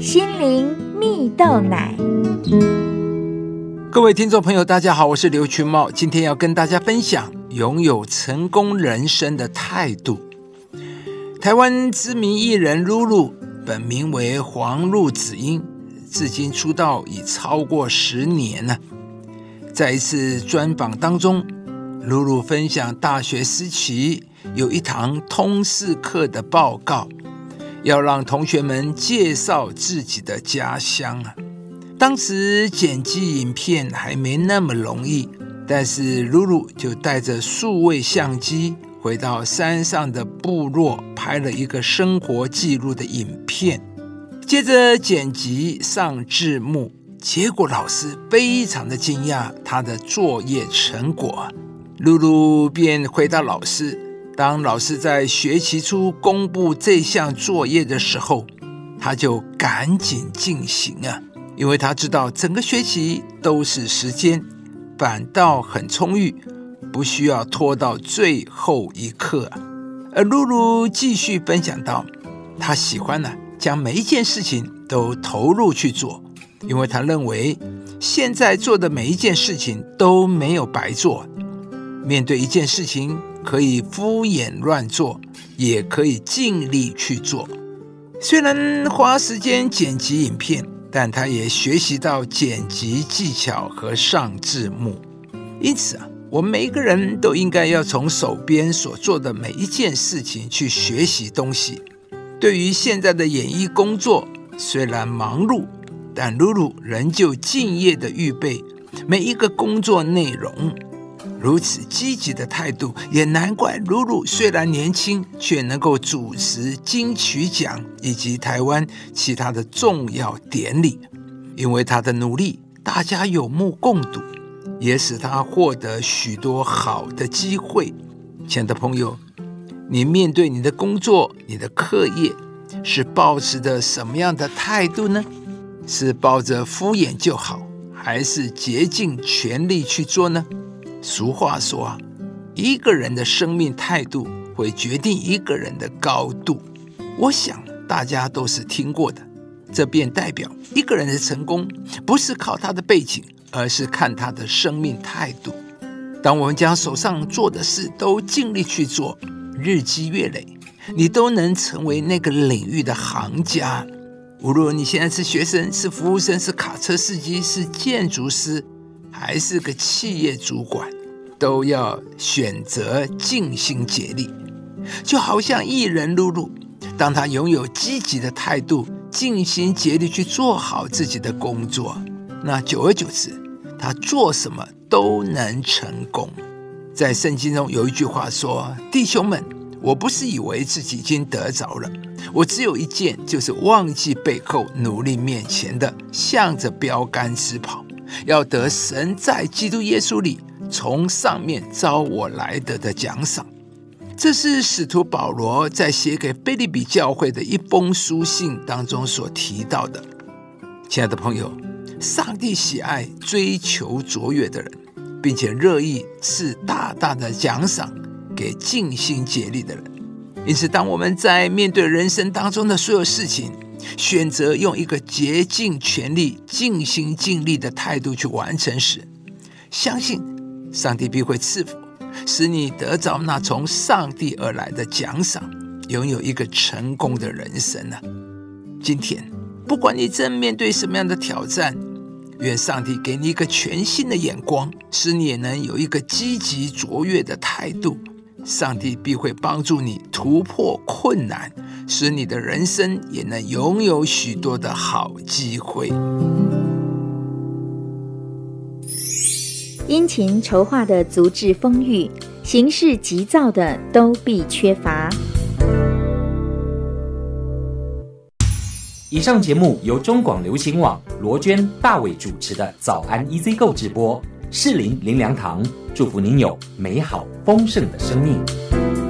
心灵蜜豆奶。各位听众朋友，大家好，我是刘群茂，今天要跟大家分享拥有成功人生的态度。台湾知名艺人露露，本名为黄露子英，至今出道已超过十年了。在一次专访当中，露露分享大学时期有一堂通识课的报告，要让同学们介绍自己的家乡啊。当时剪辑影片还没那么容易，但是露露就带着数位相机回到山上的部落，拍了一个生活记录的影片，接着剪辑上字幕，结果老师非常的惊讶他的作业成果，露露便回答老师，当老师在学期初公布这项作业的时候，他就赶紧进行啊。因为他知道整个学期都是时间，反倒很充裕，不需要拖到最后一刻。而露露继续分享到，他喜欢呢将每一件事情都投入去做，因为他认为现在做的每一件事情都没有白做。面对一件事情，可以敷衍乱做，也可以尽力去做。虽然花时间剪辑影片。但他也学习到剪辑技巧和上字幕，因此啊，我们每一个人都应该要从手边所做的每一件事情去学习东西。对于现在的演艺工作，虽然忙碌，但露露仍旧敬业的预备每一个工作内容。如此积极的态度，也难怪露露虽然年轻，却能够主持金曲奖以及台湾其他的重要典礼。因为她的努力，大家有目共睹，也使她获得许多好的机会。亲爱的朋友，你面对你的工作、你的课业，是保持着什么样的态度呢？是抱着敷衍就好，还是竭尽全力去做呢？俗话说，一个人的生命态度会决定一个人的高度。我想大家都是听过的，这便代表一个人的成功不是靠他的背景，而是看他的生命态度。当我们将手上做的事都尽力去做，日积月累，你都能成为那个领域的行家。无论你现在是学生、是服务生、是卡车司机、是建筑师。还是个企业主管，都要选择尽心竭力。就好像艺人露露，当他拥有积极的态度，尽心竭力去做好自己的工作，那久而久之，他做什么都能成功。在圣经中有一句话说：“弟兄们，我不是以为自己已经得着了，我只有一件，就是忘记背后，努力面前的，向着标杆直跑。”要得神在基督耶稣里从上面招我来得的奖赏，这是使徒保罗在写给菲利比教会的一封书信当中所提到的。亲爱的朋友，上帝喜爱追求卓越的人，并且乐意赐大大的奖赏给尽心竭力的人。因此，当我们在面对人生当中的所有事情，选择用一个竭尽全力、尽心尽力的态度去完成时，相信上帝必会赐福，使你得着那从上帝而来的奖赏，拥有一个成功的人生呢。今天，不管你正面对什么样的挑战，愿上帝给你一个全新的眼光，使你也能有一个积极卓越的态度。上帝必会帮助你突破困难，使你的人生也能拥有许多的好机会。殷勤筹划的足智丰裕，行事急躁的都必缺乏。以上节目由中广流行网罗娟、大伟主持的《早安 EZ 购》直播。适林林良堂祝福您有美好丰盛的生命。